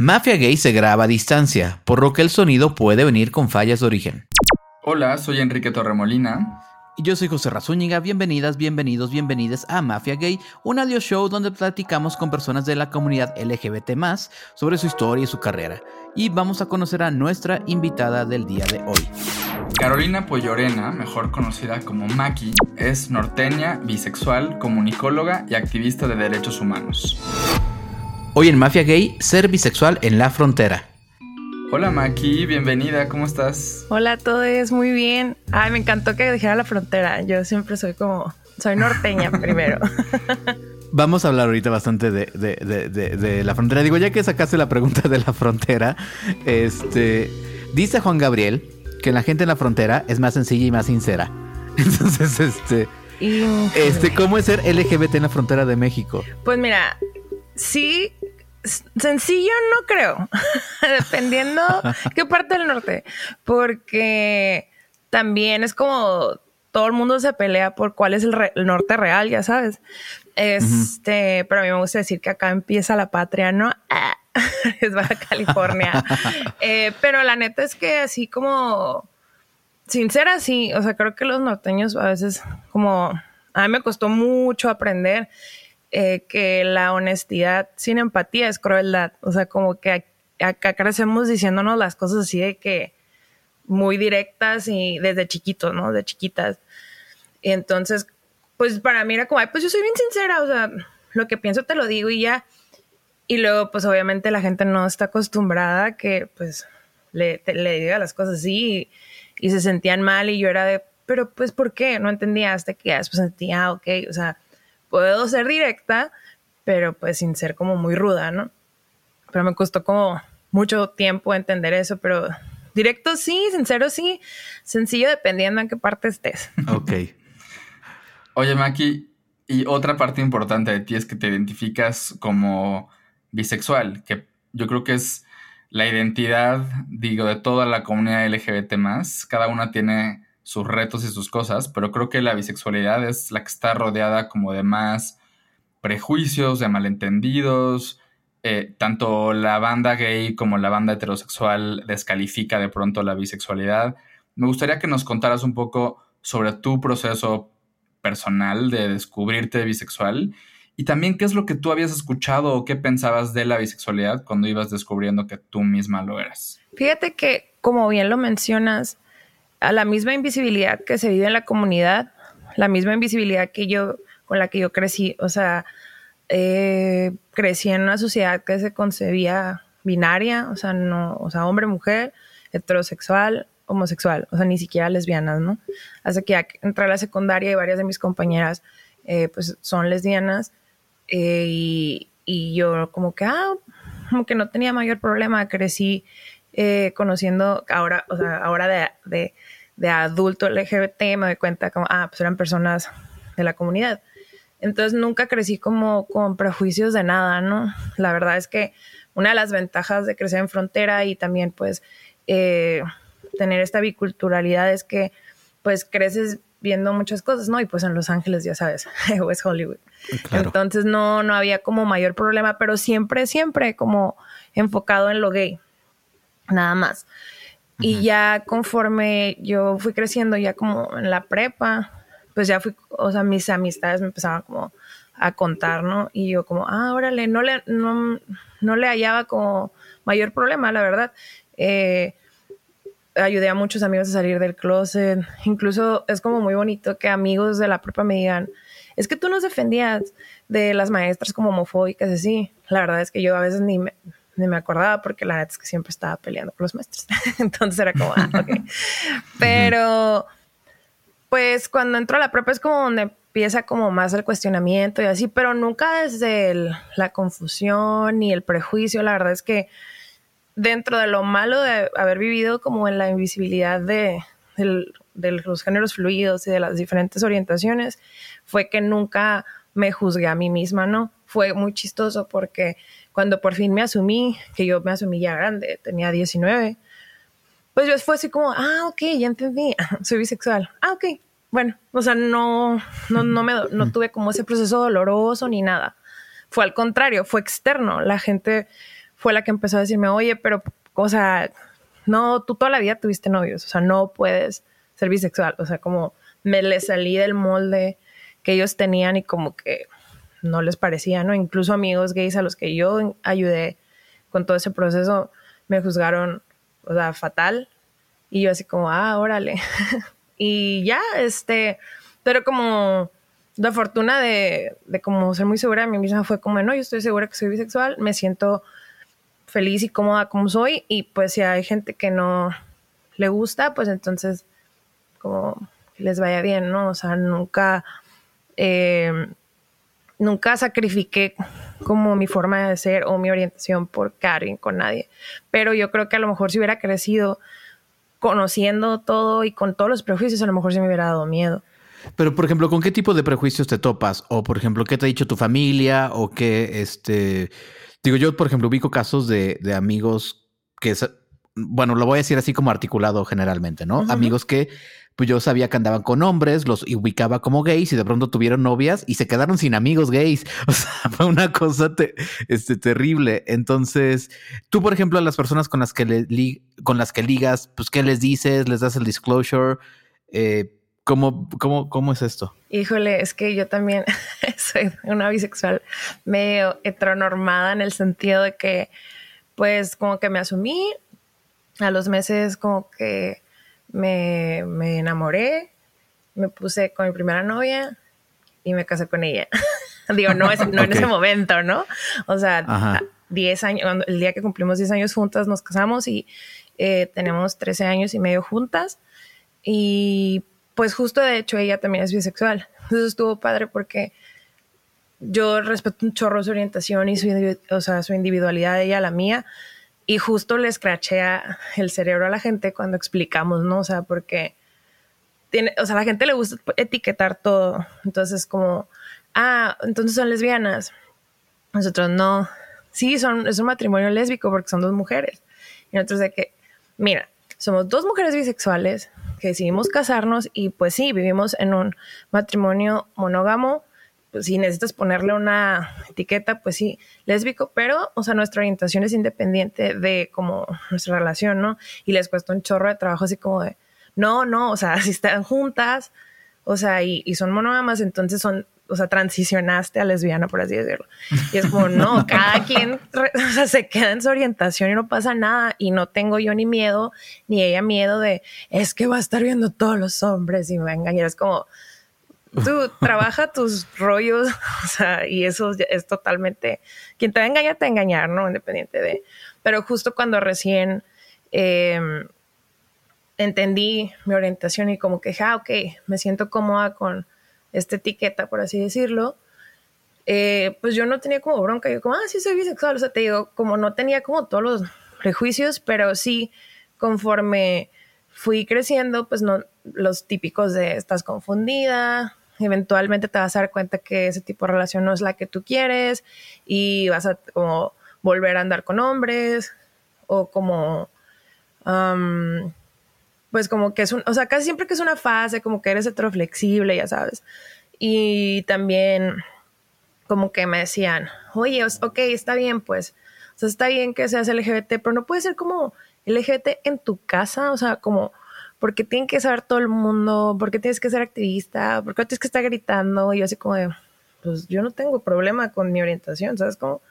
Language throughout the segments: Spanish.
Mafia Gay se graba a distancia, por lo que el sonido puede venir con fallas de origen. Hola, soy Enrique Torremolina. Y yo soy José Razúñiga. Bienvenidas, bienvenidos, bienvenidas a Mafia Gay, un audio show donde platicamos con personas de la comunidad LGBT sobre su historia y su carrera. Y vamos a conocer a nuestra invitada del día de hoy. Carolina Pollorena, mejor conocida como Maki, es norteña, bisexual, comunicóloga y activista de derechos humanos. Hoy en Mafia Gay, ser bisexual en la frontera. Hola Maki, bienvenida, ¿cómo estás? Hola a todos, muy bien. Ay, me encantó que dijera la frontera. Yo siempre soy como, soy norteña primero. Vamos a hablar ahorita bastante de, de, la frontera. Digo, ya que sacaste la pregunta de la frontera, este, dice Juan Gabriel que la gente en la frontera es más sencilla y más sincera. Entonces, este, este, ¿cómo es ser LGBT en la frontera de México? Pues mira, sí, sencillo no creo, dependiendo qué parte del norte, porque también es como todo el mundo se pelea por cuál es el, norte real, ya sabes. Este, pero a mí me gusta decir que acá empieza la patria, ¿no? es Baja California. Eh, pero la neta es que así como sincera, sí, o sea, creo que los norteños a veces como a mí me costó mucho aprender eh, que la honestidad sin empatía es crueldad. O sea, como que acá crecemos diciéndonos las cosas así de que muy directas y desde chiquitos, ¿no? De chiquitas. Y entonces, pues para mí era como, pues yo soy bien sincera, o sea, lo que pienso te lo digo y ya. Y luego, pues obviamente la gente no está acostumbrada a que, pues, le, le diga las cosas así y, se sentían mal y yo era de, pero pues, ¿por qué? No entendía hasta que ya sentía, ah, ok, o sea, puedo ser directa, pero pues sin ser como muy ruda, ¿no? Pero me costó como mucho tiempo entender eso, pero directo sí, sincero sí, sencillo dependiendo en qué parte estés. Ok. Oye, Maki, y otra parte importante de ti es que te identificas como bisexual, que yo creo que es la identidad, digo, de toda la comunidad LGBT más. Cada una tiene sus retos y sus cosas, pero creo que la bisexualidad es la que está rodeada como de más prejuicios, de malentendidos. Eh, tanto la banda gay como la banda heterosexual descalifica de pronto la bisexualidad. Me gustaría que nos contaras un poco sobre tu proceso personal de descubrirte bisexual y también qué es lo que tú habías escuchado o qué pensabas de la bisexualidad cuando ibas descubriendo que tú misma lo eras. Fíjate que, como bien lo mencionas, a la misma invisibilidad que se vive en la comunidad, la misma invisibilidad que yo, con la que yo crecí, o sea, eh, crecí en una sociedad que se concebía binaria, o sea, no, o sea, hombre, mujer, heterosexual, homosexual, o sea, ni siquiera lesbianas, ¿no? Hasta que entré a la secundaria y varias de mis compañeras, eh, pues, son lesbianas, eh, y, y, yo como que, ah, como que no tenía mayor problema, crecí eh, conociendo ahora, o sea, ahora de, de, de, adulto LGBT, me doy cuenta como, ah, pues eran personas de la comunidad. Entonces nunca crecí como con prejuicios de nada, ¿no? La verdad es que una de las ventajas de crecer en frontera y también pues eh, tener esta biculturalidad es que pues creces viendo muchas cosas, ¿no? Y pues en Los Ángeles, ya sabes, es Hollywood. Entonces no, no había como mayor problema, pero siempre, siempre como enfocado en lo gay nada más. Y ya conforme yo fui creciendo, ya como en la prepa, pues ya fui, o sea, mis amistades me empezaban como a contar, ¿no? Y yo como, ah, órale, no le, no, no le hallaba como mayor problema, la verdad. Eh, ayudé a muchos amigos a salir del closet. Incluso es como muy bonito que amigos de la prepa me digan, es que tú nos defendías de las maestras como homofóbicas, así. La verdad es que yo a veces ni me, me acordaba porque la verdad es que siempre estaba peleando con los maestros. Entonces era como, ah, ok. Pero, pues cuando entro a la prepa es como donde empieza como más el cuestionamiento y así, pero nunca desde la confusión ni el prejuicio. La verdad es que dentro de lo malo de haber vivido como en la invisibilidad de, de los géneros fluidos y de las diferentes orientaciones, fue que nunca me juzgué a mí misma, ¿no? Fue muy chistoso porque cuando por fin me asumí, que yo me asumí ya grande, tenía 19, pues yo fue así como, ah, ok, ya entendí, soy bisexual. Ah, ok, bueno, o sea, no, no, no, me, no tuve como ese proceso doloroso ni nada. Fue al contrario, fue externo. La gente fue la que empezó a decirme, oye, pero, o sea, no, tú toda la vida tuviste novios, o sea, no puedes ser bisexual, o sea, como me le salí del molde que ellos tenían y como que no les parecía, ¿no? Incluso amigos gays a los que yo ayudé con todo ese proceso me juzgaron, o sea, fatal. Y yo así como, ah, órale. y ya, este, pero como la fortuna de, de como ser muy segura de mí misma fue como, no, yo estoy segura que soy bisexual, me siento feliz y cómoda como soy y pues si hay gente que no le gusta, pues entonces como les vaya bien, ¿no? O sea, nunca, eh, nunca sacrifiqué como mi forma de ser o mi orientación por Karen con nadie. Pero yo creo que a lo mejor si hubiera crecido conociendo todo y con todos los prejuicios, a lo mejor se me hubiera dado miedo. Pero, por ejemplo, ¿con qué tipo de prejuicios te topas? O, por ejemplo, ¿qué te ha dicho tu familia? O qué, este... Digo, yo, por ejemplo, ubico casos de, de amigos que... Bueno, lo voy a decir así como articulado generalmente, ¿no? Amigos que pues yo sabía que andaban con hombres, los ubicaba como gays y de pronto tuvieron novias y se quedaron sin amigos gays. O sea, fue una cosa este, terrible. Entonces, tú, por ejemplo, a las personas con las que, le, con las que ligas, pues, ¿qué les dices? ¿Les das el disclosure? Eh, ¿cómo, cómo, cómo es esto? Híjole, es que yo también soy una bisexual medio heteronormada en el sentido de que, pues, como que me asumí a los meses como que me, me enamoré, me puse con mi primera novia y me casé con ella. Digo, no, es, no en ese momento, ¿no? O sea, 10 años, el día que cumplimos 10 años juntas nos casamos y eh, tenemos 13 años y medio juntas. Y pues justo de hecho ella también es bisexual. Entonces estuvo padre porque yo respeto un chorro su orientación y su, o sea, su individualidad, ella la mía y justo le escrachea el cerebro a la gente cuando explicamos, ¿no? O sea, porque tiene, o sea, a la gente le gusta etiquetar todo. Entonces, como, ah, entonces son lesbianas. Nosotros no. Sí, son, es un matrimonio lésbico porque son dos mujeres. Y nosotros de que, mira, somos dos mujeres bisexuales que decidimos casarnos y pues sí, vivimos en un matrimonio monógamo pues, si necesitas ponerle una etiqueta, pues sí, lésbico, pero, o sea, nuestra orientación es independiente de como nuestra relación, ¿no? Y les cuesta un chorro de trabajo así como de, no, no, o sea, si están juntas, o sea, y, y son monógamas, entonces son, o sea, transicionaste a lesbiana, por así decirlo. Y es como, no, cada quien o sea, se queda en su orientación y no pasa nada. Y no tengo yo ni miedo, ni ella miedo de, es que va a estar viendo todos los hombres y me va a engañar. Es como, tú trabaja tus rollos, o sea, y eso es totalmente, quien te va a engañar, te engañar, ¿no? Independiente de, pero justo cuando recién em, entendí mi orientación y como que, ah, ok, me siento cómoda con esta etiqueta, por así decirlo, eh, pues yo no tenía como bronca, yo como, ah, sí, soy bisexual, o sea, te digo, como no tenía como todos los prejuicios, pero sí, conforme fui creciendo, pues no, los típicos de estás confundida, eventualmente te vas a dar cuenta que ese tipo de relación no es la que tú quieres y vas a como volver a andar con hombres o como pues como que es un, o sea, casi siempre que es una fase, como que eres heteroflexible, ya sabes. Y también como que me decían, oye, ok, está bien, pues, o sea, está bien que seas LGBT, pero no puede ser como LGBT en tu casa, o sea, como porque tiene que saber todo el mundo, porque tienes que ser activista, porque tienes que estar gritando. Y yo así como pues yo no tengo problema con mi orientación, ¿sabes cómo?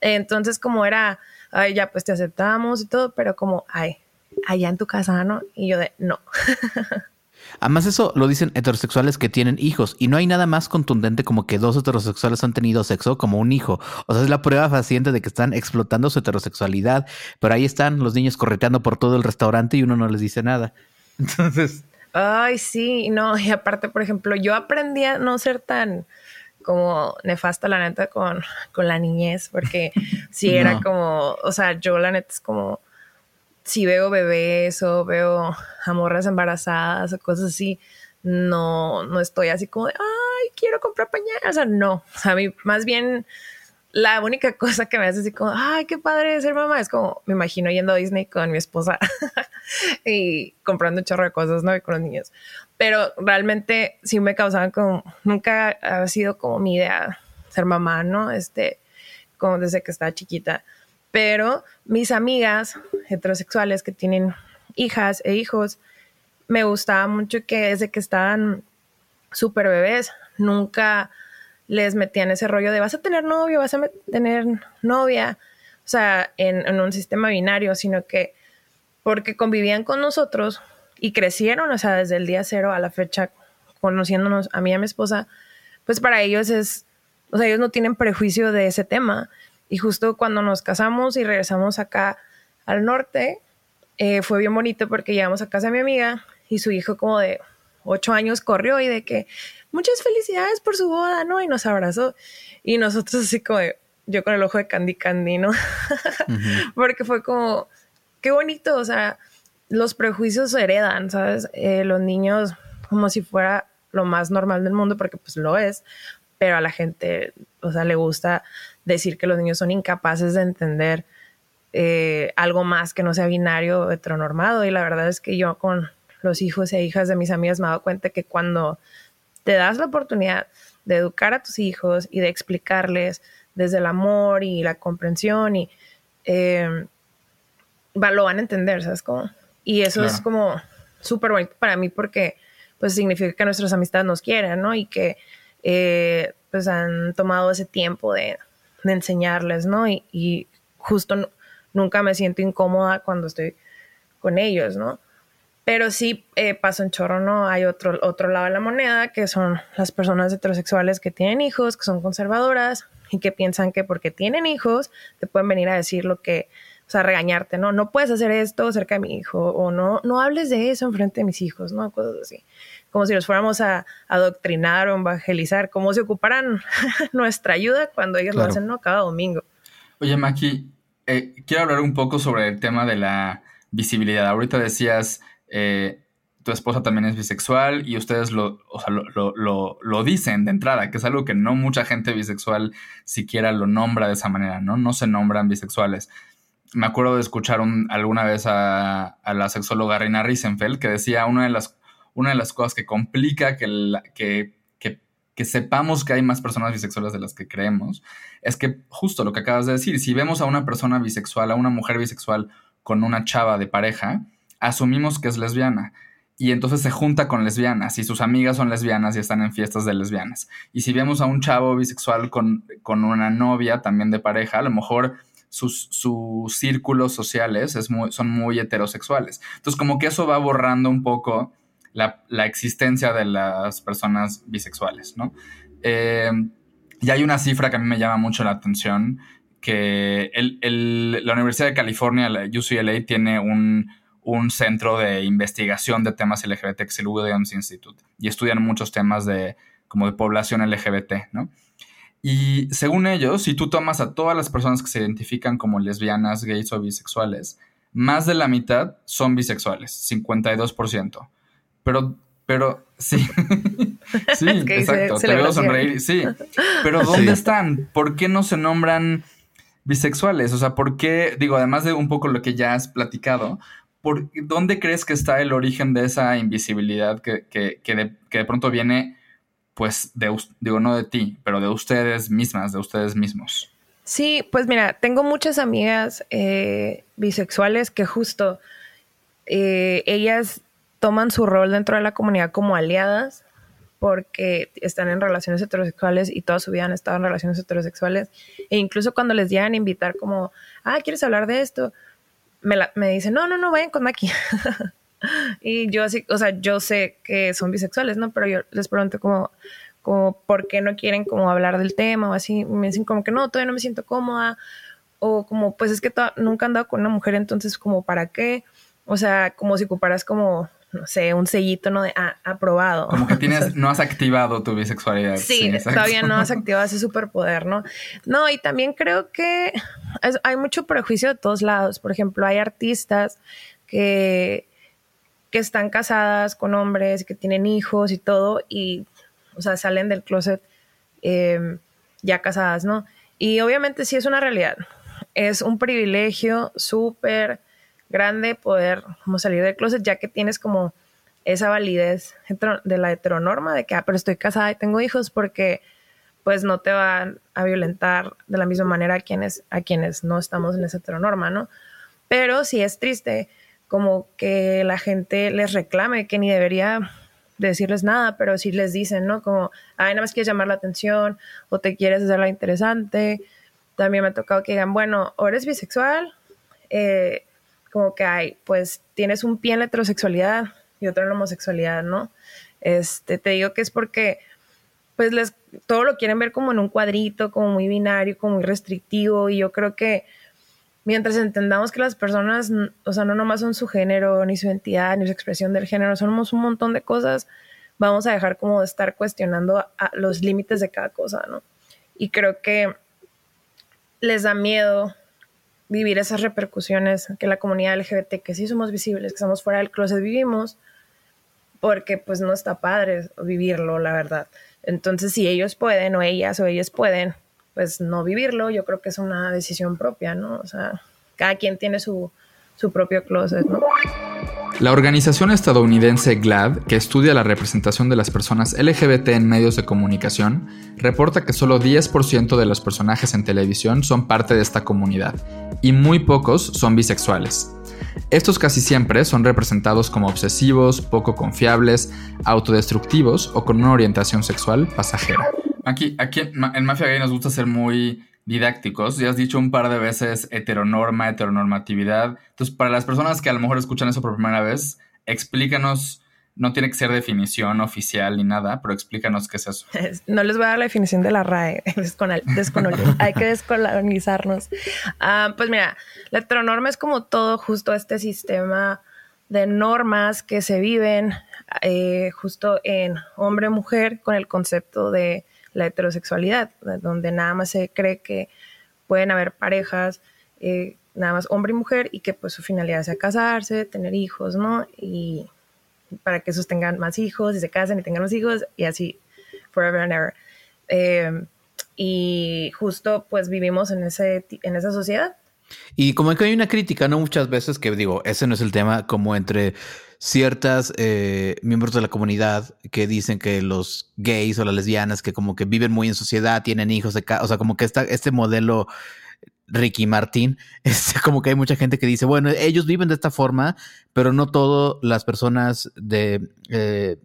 Entonces como era, ay, ya pues te aceptamos y todo, pero como, ay, allá en tu casa, ¿no? Y yo de, no. Además eso lo dicen heterosexuales que tienen hijos y no hay nada más contundente como que dos heterosexuales han tenido sexo como un hijo. O sea, es la prueba fehaciente de que están explotando su heterosexualidad, pero ahí están los niños correteando por todo el restaurante y uno no les dice nada. Entonces. Ay, sí, no, y aparte, por ejemplo, yo aprendí a no ser tan como nefasta, la neta, con, con la niñez, porque si era como, o sea, yo la neta es como, si veo bebés o veo amorras embarazadas o cosas así, no, no estoy así como de, ay, quiero comprar pañales, o sea, no, a mí más bien la única cosa que me hace así como, ay, qué padre ser mamá, es como, me imagino yendo a Disney con mi esposa y comprando un chorro de cosas, ¿no? Y con los niños. Pero realmente sí me causaban como, nunca ha sido como mi idea ser mamá, ¿no? Este, como desde que estaba chiquita. Pero mis amigas heterosexuales que tienen hijas e hijos, me gustaba mucho que desde que estaban súper bebés, nunca les metían ese rollo de vas a tener novio, vas a tener novia, o sea, en, en, un sistema binario, sino que porque convivían con nosotros y crecieron, o sea, desde el día cero a la fecha, conociéndonos a mí y a mi esposa, pues para ellos es, o sea, ellos no tienen prejuicio de ese tema. Y justo cuando nos casamos y regresamos acá al norte, eh, fue bien bonito porque llegamos a casa de mi amiga y su hijo como de ocho años corrió y de que muchas felicidades por su boda, ¿no? Y nos abrazó. Y nosotros así como de, yo con el ojo de Candy Candy, ¿no? porque fue como, qué bonito, o sea, los prejuicios se heredan, ¿sabes? Eh, los niños como si fuera lo más normal del mundo, porque pues lo es, pero a la gente, o sea, le gusta decir que los niños son incapaces de entender eh, algo más que no sea binario o heteronormado. Y la verdad es que yo con los hijos e hijas de mis amigas me he dado cuenta que cuando te das la oportunidad de educar a tus hijos y de explicarles desde el amor y la comprensión y eh, lo van a entender, ¿sabes cómo? Y eso es como súper bonito para mí porque pues significa que nuestras amistades nos quieren, ¿no? Y que eh, pues han tomado ese tiempo de, enseñarles, ¿no? Y, justo nunca me siento incómoda cuando estoy con ellos, ¿no? Pero sí eh, pasa un chorro, ¿no? Hay otro, otro lado de la moneda, que son las personas heterosexuales que tienen hijos, que son conservadoras y que piensan que porque tienen hijos te pueden venir a decir lo que, o sea, regañarte, ¿no? No puedes hacer esto cerca de mi hijo o no, no hables de eso en frente de mis hijos, ¿no? Cosas así. Como si los fuéramos a adoctrinar o evangelizar, como si ocuparan nuestra ayuda cuando ellos lo hacen, ¿no? Cada domingo. Oye, Maki, eh, quiero hablar un poco sobre el tema de la visibilidad. Ahorita decías, eh, tu esposa también es bisexual y ustedes lo, o sea, lo, lo, lo, dicen de entrada, que es algo que no mucha gente bisexual siquiera lo nombra de esa manera, ¿no? No se nombran bisexuales me acuerdo de escuchar alguna vez a, la sexóloga Reina Riesenfeld que decía una de las, una de las cosas que complica que, que, que, sepamos que hay más personas bisexuales de las que creemos es que justo lo que acabas de decir, si vemos a una persona bisexual, a una mujer bisexual con una chava de pareja, asumimos que es lesbiana. Y entonces se junta con lesbianas y sus amigas son lesbianas y están en fiestas de lesbianas. Y si vemos a un chavo bisexual con, con una novia también de pareja, a lo mejor sus, círculos sociales es son muy heterosexuales. Entonces, como que eso va borrando un poco la, existencia de las personas bisexuales, ¿no? Eh, y hay una cifra que a mí me llama mucho la atención, que la Universidad de California, la UCLA, tiene un, centro de investigación de temas LGBT, que es el Williams Institute, y estudian muchos temas de, como de población LGBT, ¿no? Y según ellos, si tú tomas a todas las personas que se identifican como lesbianas, gays o bisexuales, más de la mitad son bisexuales, 52%. Pero, pero, sí. sí, exacto. Te veo sonreír, sí. Pero ¿dónde están? ¿Por qué no se nombran bisexuales? O sea, ¿por qué, digo, además de un poco lo que ya has platicado, ¿por dónde crees que está el origen de esa invisibilidad que, que, que, de, que de pronto viene pues, de, digo, no de ti, pero de ustedes mismas, de ustedes mismos. Sí, pues mira, tengo muchas amigas eh, bisexuales que justo eh, ellas toman su rol dentro de la comunidad como aliadas porque están en relaciones heterosexuales y toda su vida han estado en relaciones heterosexuales. E incluso cuando les llegan a invitar como, ah, ¿quieres hablar de esto? Me, me dicen, no, no, no, vayan con Maki. y yo así, o sea, yo sé que son bisexuales, ¿no? Pero yo les pregunto como, como ¿por qué no quieren como hablar del tema o así? Me dicen como que no, todavía no me siento cómoda. O como, pues es que nunca he andado con una mujer, entonces como, ¿para qué? O sea, como si ocuparas como, no sé, un sellito, ¿no? De ah, aprobado. Como que tienes, no has activado tu bisexualidad. Sí, todavía no has activado ese superpoder, ¿no? No, y también creo que hay mucho prejuicio de todos lados. Por ejemplo, hay artistas que que están casadas con hombres, que tienen hijos y todo, y, o sea, salen del closet em, ya casadas, ¿no? Y obviamente sí es una realidad. Es un privilegio súper grande poder como salir del closet, ya que tienes como esa validez de la heteronorma de que, ah, pero estoy casada y tengo hijos, porque pues no te van a violentar de la misma manera a quienes, a quienes no estamos en esa heteronorma, ¿no? Pero sí es triste como que la gente les reclame que ni debería decirles nada, pero sí les dicen, ¿no? Como, ay, nada más quieres llamar la atención o te quieres hacerla interesante. También me ha tocado que digan, bueno, o eres bisexual, eh, como que hay, pues tienes un pie en la heterosexualidad y otro en la homosexualidad, ¿no? Este, te digo que es porque, pues, les, todo lo quieren ver como en un cuadrito, como muy binario, como muy restrictivo, y yo creo que mientras entendamos que las personas, o sea, no nomás son su género, ni su identidad, ni su expresión del género, somos un montón de cosas, vamos a dejar como de estar cuestionando los límites de cada cosa, ¿no? Y creo que les da miedo vivir esas repercusiones que la comunidad LGBT, que sí somos visibles, que estamos fuera del closet, vivimos, porque pues no está padre vivirlo, la verdad. Entonces, si ellos pueden, o ellas, o ellos pueden, pues no vivirlo, yo creo que es una decisión propia, ¿no? O sea, cada quien tiene su, su propio closet, ¿no? La organización estadounidense GLAD, que estudia la representación de las personas LGBT en medios de comunicación, reporta que solo 10% de los personajes en televisión son parte de esta comunidad, y muy pocos son bisexuales. Estos casi siempre son representados como obsesivos, poco confiables, autodestructivos o con una orientación sexual pasajera. Aquí, aquí en Mafia Gay nos gusta ser muy didácticos. Ya has dicho un par de veces heteronorma, heteronormatividad. Entonces, para las personas que a lo mejor escuchan eso por primera vez, explícanos, no tiene que ser definición oficial ni nada, pero explícanos qué es eso. No les voy a dar la definición de la RAE, hay que descolonizarnos. Ah, pues mira, la heteronorma es como todo justo este sistema de normas que se viven eh, justo en hombre-mujer con el concepto de la heterosexualidad, donde nada más se cree que pueden haber parejas, eh, nada más hombre y mujer, y que pues su finalidad sea casarse, tener hijos, ¿no? Y para que esos tengan más hijos y se casen y tengan más hijos y así, forever and ever. Eh, y justo pues vivimos en, ese, en esa sociedad. Y como que hay una crítica, ¿no? Muchas veces que digo, ese no es el tema, como entre ciertas eh, miembros de la comunidad que dicen que los gays o las lesbianas que como que viven muy en sociedad, tienen hijos de o sea, como que está este modelo Ricky Martín, es como que hay mucha gente que dice, bueno, ellos viven de esta forma, pero no todas las personas de, eh,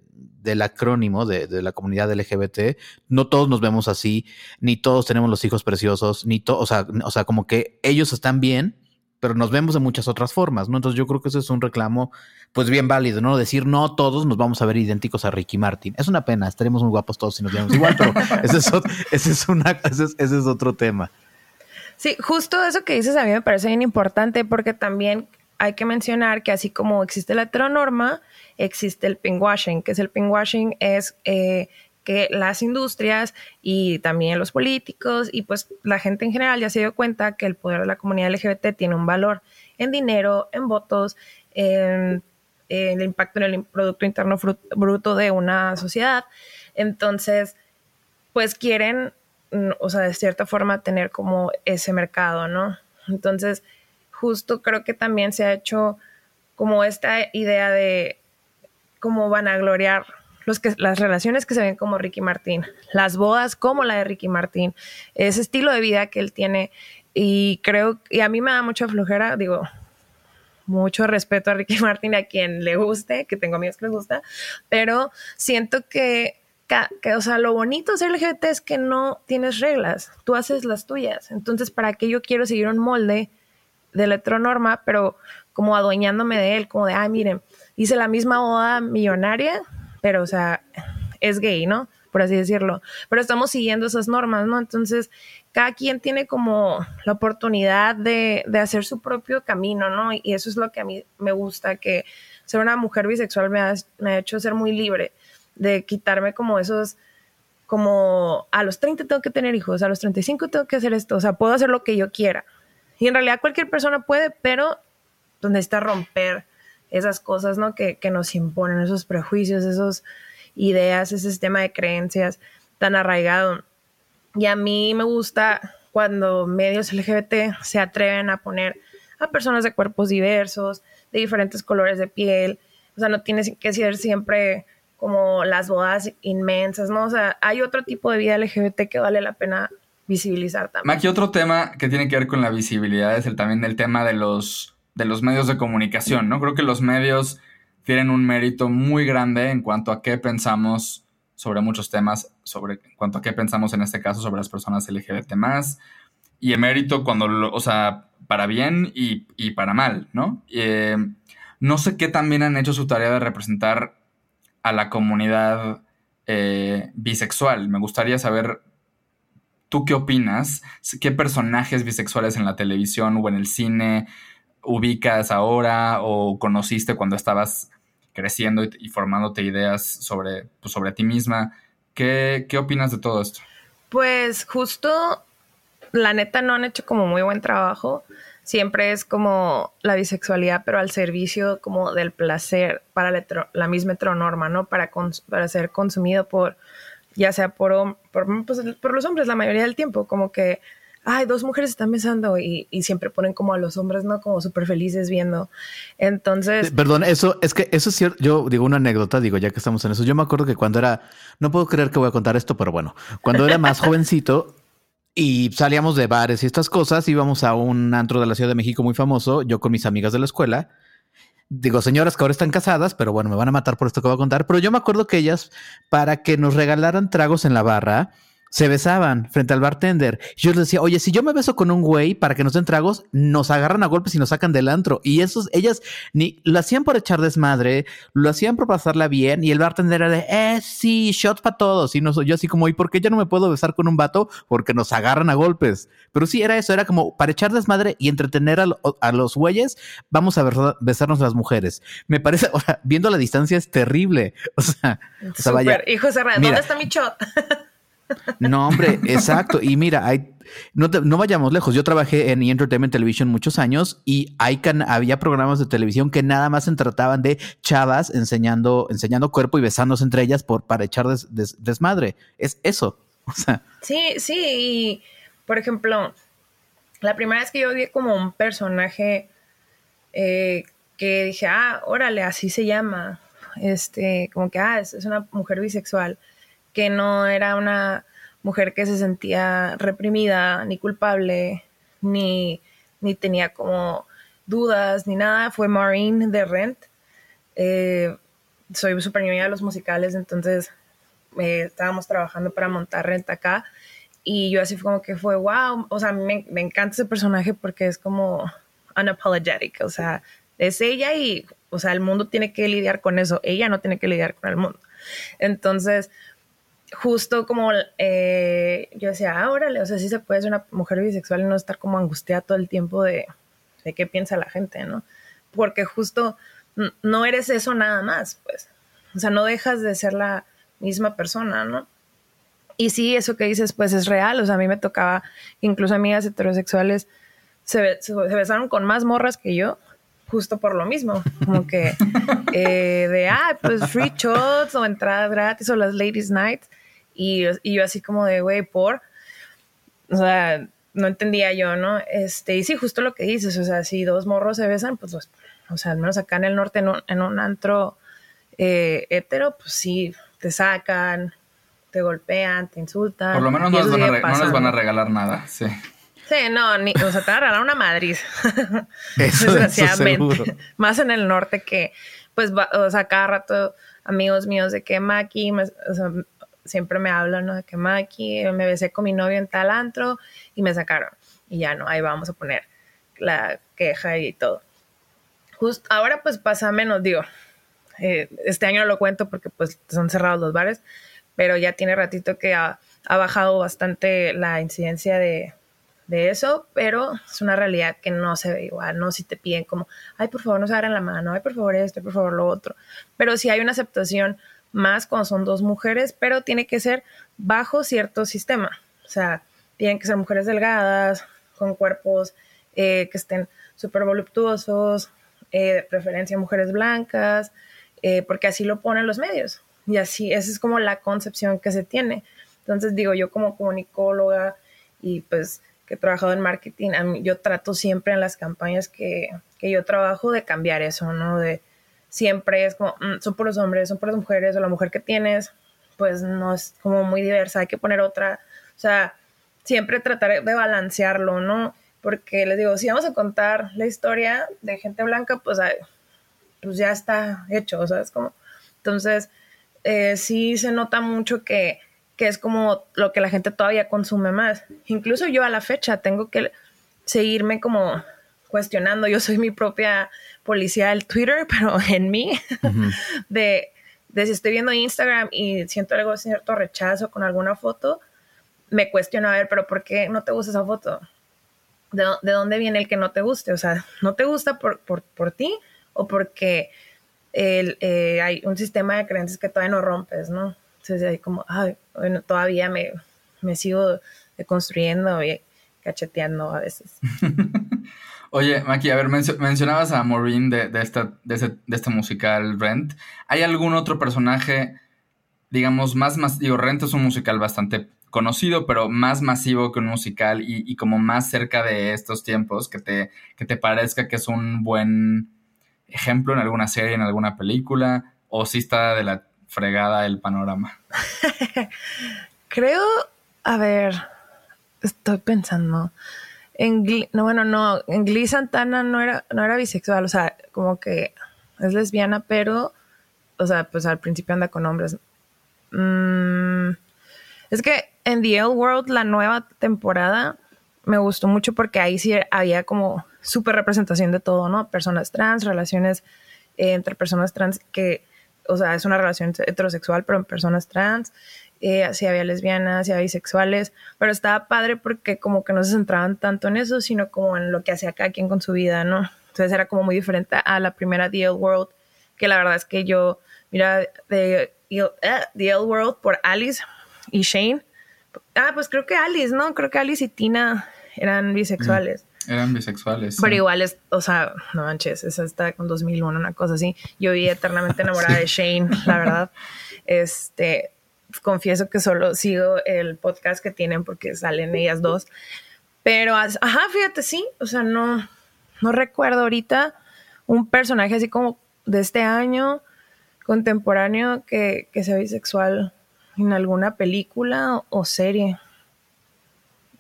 del acrónimo de, de, la comunidad LGBT, no todos nos vemos así, ni todos tenemos los hijos preciosos, ni todos, o sea, o sea, como que ellos están bien, pero nos vemos de muchas otras formas, ¿no? Entonces yo creo que eso es un reclamo, pues bien válido, ¿no? Decir, no todos nos vamos a ver idénticos a Ricky Martin. Es una pena, estaremos muy guapos todos si nos vemos igual, pero ese es, ese es, una, ese es, otro tema. Sí, justo eso que dices a mí me parece bien importante porque también hay que mencionar que así como existe la heteronorma, existe el pinkwashing, que es el pinkwashing es eh, que las industrias y también los políticos y pues la gente en general ya se dio cuenta que el poder de la comunidad LGBT tiene un valor en dinero, en votos, en, el impacto en el Producto Interno Bruto de una sociedad. Entonces, pues quieren, mm, o sea, de cierta forma tener como ese mercado, ¿no? Entonces, justo creo que también se ha hecho como esta idea de cómo van a gloriar las relaciones que se ven como Ricky Martín, las bodas como la de Ricky Martín, ese estilo de vida que él tiene. Y creo, y a mí me da mucha flojera, digo, mucho respeto a Ricky Martín, a quien le guste, que tengo amigos que les gusta, pero siento que, que, o sea, lo bonito de ser LGBT es que no tienes reglas, tú haces las tuyas. Entonces, ¿para qué yo quiero seguir un molde de heteronorma, pero como adueñándome de él, como de, ay, miren, hice la misma boda millonaria, pero o sea, es gay, ¿no? Por así decirlo. Pero estamos siguiendo esas normas, ¿no? Entonces, cada quien tiene como la oportunidad de, de hacer su propio camino, ¿no? Y eso es lo que a mí me gusta, que ser una mujer bisexual me ha, me ha hecho ser muy libre, de quitarme como esos como a los 30 tengo que tener hijos, a los 35 tengo que hacer esto, o sea, puedo hacer lo que yo quiera. Y en realidad cualquier persona puede, pero donde está romper esas cosas, ¿no? Que, que nos imponen, esos prejuicios, esas ideas, ese sistema de creencias tan arraigado. Y a mí me gusta cuando medios LGBT se atreven a poner a personas de cuerpos diversos, de diferentes colores de piel. O sea, no tienes que ser siempre como las bodas inmensas, ¿no? O sea, hay otro tipo de vida LGBT que vale la pena visibilizar también. Aquí otro tema que tiene que ver con la visibilidad es el, también el tema de los, de los medios de comunicación, ¿no? Creo que los medios tienen un mérito muy grande en cuanto a qué pensamos sobre muchos temas, sobre en cuanto a qué pensamos en este caso sobre las personas LGBT más, y el mérito cuando, lo, o sea, para bien y, y para mal, ¿no? Eh, no sé qué también han hecho su tarea de representar a la comunidad eh, bisexual. Me gustaría saber, ¿tú qué opinas? ¿Qué personajes bisexuales en la televisión o en el cine ubicas ahora o conociste cuando estabas creciendo y, formándote ideas sobre, pues, sobre ti misma? ¿Qué, ¿Qué opinas de todo esto? Pues justo, la neta no han hecho como muy buen trabajo siempre es como la bisexualidad, pero al servicio como del placer para la, misma heteronorma, ¿no? Para, para ser consumido por, ya sea por, pues, por, los hombres la mayoría del tiempo, como que, ay, dos mujeres están besando y, y siempre ponen como a los hombres, ¿no? Como súper felices viendo. Entonces... Perdón, eso es que eso es cierto. Yo digo una anécdota, digo, ya que estamos en eso, yo me acuerdo que cuando era, no puedo creer que voy a contar esto, pero bueno, cuando era más jovencito, y salíamos de bares y estas cosas, íbamos a un antro de la Ciudad de México muy famoso, yo con mis amigas de la escuela. Digo, señoras que ahora están casadas, pero bueno, me van a matar por esto que voy a contar. Pero yo me acuerdo que ellas, para que nos regalaran tragos en la barra, se besaban frente al bartender. Yo les decía, oye, si yo me beso con un güey para que nos den tragos, nos agarran a golpes y nos sacan del antro. Y esos, ellas ni lo hacían por echar desmadre, lo hacían por pasarla bien. Y el bartender era de, eh, sí, shot para todos. Y no, yo así como, ¿y por qué yo no me puedo besar con un vato? Porque nos agarran a golpes. Pero sí, era eso, era como para echar desmadre y entretener a, los güeyes, vamos a besarnos a las mujeres. Me parece, ahora, viendo la distancia es terrible. O sea, o sea vaya. ¿dónde está mi shot? No, hombre, exacto. Y mira, hay, no, no, vayamos lejos. Yo trabajé en Entertainment Television muchos años y había programas de televisión que nada más se trataban de chavas enseñando, enseñando cuerpo y besándose entre ellas por, para echar desmadre. Es eso. O sea. Sí, sí. Y, por ejemplo, la primera vez que yo vi como un personaje eh, que dije, ah, órale, así se llama. Este, como que, ah, es una mujer bisexual que no era una mujer que se sentía reprimida, ni culpable, ni, ni tenía como dudas, ni nada. Fue Maureen de Rent. Eh, soy súper niña de los musicales, entonces eh, estábamos trabajando para montar Rent acá. Y yo así fue como que fue, wow, o sea, me, me encanta ese personaje porque es como unapologetic, o sea, es ella y, o sea, el mundo tiene que lidiar con eso, ella no tiene que lidiar con el mundo. Entonces, justo como eh, yo decía, ah, órale, o sea, sí se puede ser una mujer bisexual y no estar como angustiada todo el tiempo de, de qué piensa la gente, ¿no? Porque justo no eres eso nada más, pues. O sea, no dejas de ser la misma persona, ¿no? Y sí, eso que dices, pues es real. O sea, a mí me tocaba, incluso amigas heterosexuales se, se, besaron con más morras que yo, justo por lo mismo. Como que eh, de, ah, pues free shots o entradas gratis o las ladies' nights. Y, yo así como de, güey, por... O sea, no entendía yo, ¿no? Este, y sí, justo lo que dices, o sea, si dos morros se besan, pues, pues o sea, al menos acá en el norte, en un, en un antro eh, hetero, pues sí, te sacan, te golpean, te insultan. Por lo menos no les, van a no les, van a regalar nada, sí. Sí, no, ni, o sea, te van a regalar una Madrid. Desgraciadamente. Más en el norte que, pues, o sea, cada rato amigos míos de que Maki, o sea, siempre me hablan, ¿no? De que Maki, me besé con mi novio en tal antro y me sacaron. Y ya no, ahí vamos a poner la queja y todo. Justo ahora pues pasa menos, digo, eh, este año lo cuento porque pues son cerrados los bares, pero ya tiene ratito que ha, bajado bastante la incidencia de, de, eso, pero es una realidad que no se ve igual, ¿no? Si te piden como, ay, por favor, no se agarren la mano, ay, por favor esto, por favor lo otro, pero si hay una aceptación más cuando son dos mujeres, pero tiene que ser bajo cierto sistema. O sea, tienen que ser mujeres delgadas, con cuerpos eh, que estén súper voluptuosos, eh, de preferencia mujeres blancas, eh, porque así lo ponen los medios. Y así, esa es como la concepción que se tiene. Entonces digo, yo como comunicóloga y pues que he trabajado en marketing, yo trato siempre en las campañas que, que yo trabajo de cambiar eso, ¿no? De, siempre es como, mm, son puros hombres, son puras mujeres, o la mujer que tienes, pues no es como muy diversa, hay que poner otra, o sea, siempre tratar de balancearlo, ¿no? Porque les digo, si vamos a contar la historia de gente blanca, pues, pues ya está hecho, ¿sabes? Como, entonces, eh, sí se nota mucho que, que es como lo que la gente todavía consume más. Incluso yo a la fecha tengo que seguirme como cuestionando. Yo soy mi propia policía del Twitter, pero en mí, de, de si estoy viendo Instagram y siento algo cierto rechazo con alguna foto, me cuestiono, a ver, pero ¿por qué no te gusta esa foto? ¿De, dónde viene el que no te guste? O sea, ¿no te gusta por, por, por ti o porque el, eh, hay un sistema de creencias que todavía no rompes, ¿no? Entonces hay como, ay, bueno, todavía me, me sigo construyendo y cacheteando a veces. Oye, Maki, a ver, mencionabas a Maureen de, de, esta, de, este musical Rent. ¿Hay algún otro personaje, digamos, más, más, digo, Rent es un musical bastante conocido, pero más masivo que un musical y, y como más cerca de estos tiempos, que te, que te parezca que es un buen ejemplo en alguna serie, en alguna película, o si está de la fregada el panorama? Creo, a ver, estoy pensando. En no, bueno, no, en Glee Santana no era, no era bisexual, o sea, como que es lesbiana, pero, o sea, pues al principio anda con hombres. Mm, es que en The L World, la nueva temporada, me gustó mucho porque ahí sí había como súper representación de todo, ¿no? Personas trans, relaciones eh, entre personas trans que, o sea, es una relación heterosexual, pero en personas trans, eh, si había lesbianas, si había bisexuales, pero estaba padre porque como que no se centraban tanto en eso, sino como en lo que hacía cada quien con su vida, ¿no? Entonces era como muy diferente a la primera The L World, que la verdad es que yo, mira, de The L World por Alice y Shane, ah, pues creo que Alice, ¿no? Creo que Alice y Tina eran bisexuales. Eran bisexuales. Pero igual es, o sea, no manches, esa está con 2001, una cosa así. Yo vi eternamente enamorada de Shane, la verdad. Este, confieso que solo sigo el podcast que tienen porque salen ellas dos. Pero, ajá, fíjate, sí, o sea, no, no recuerdo ahorita un personaje así como de este año contemporáneo que, que sea bisexual en alguna película o serie.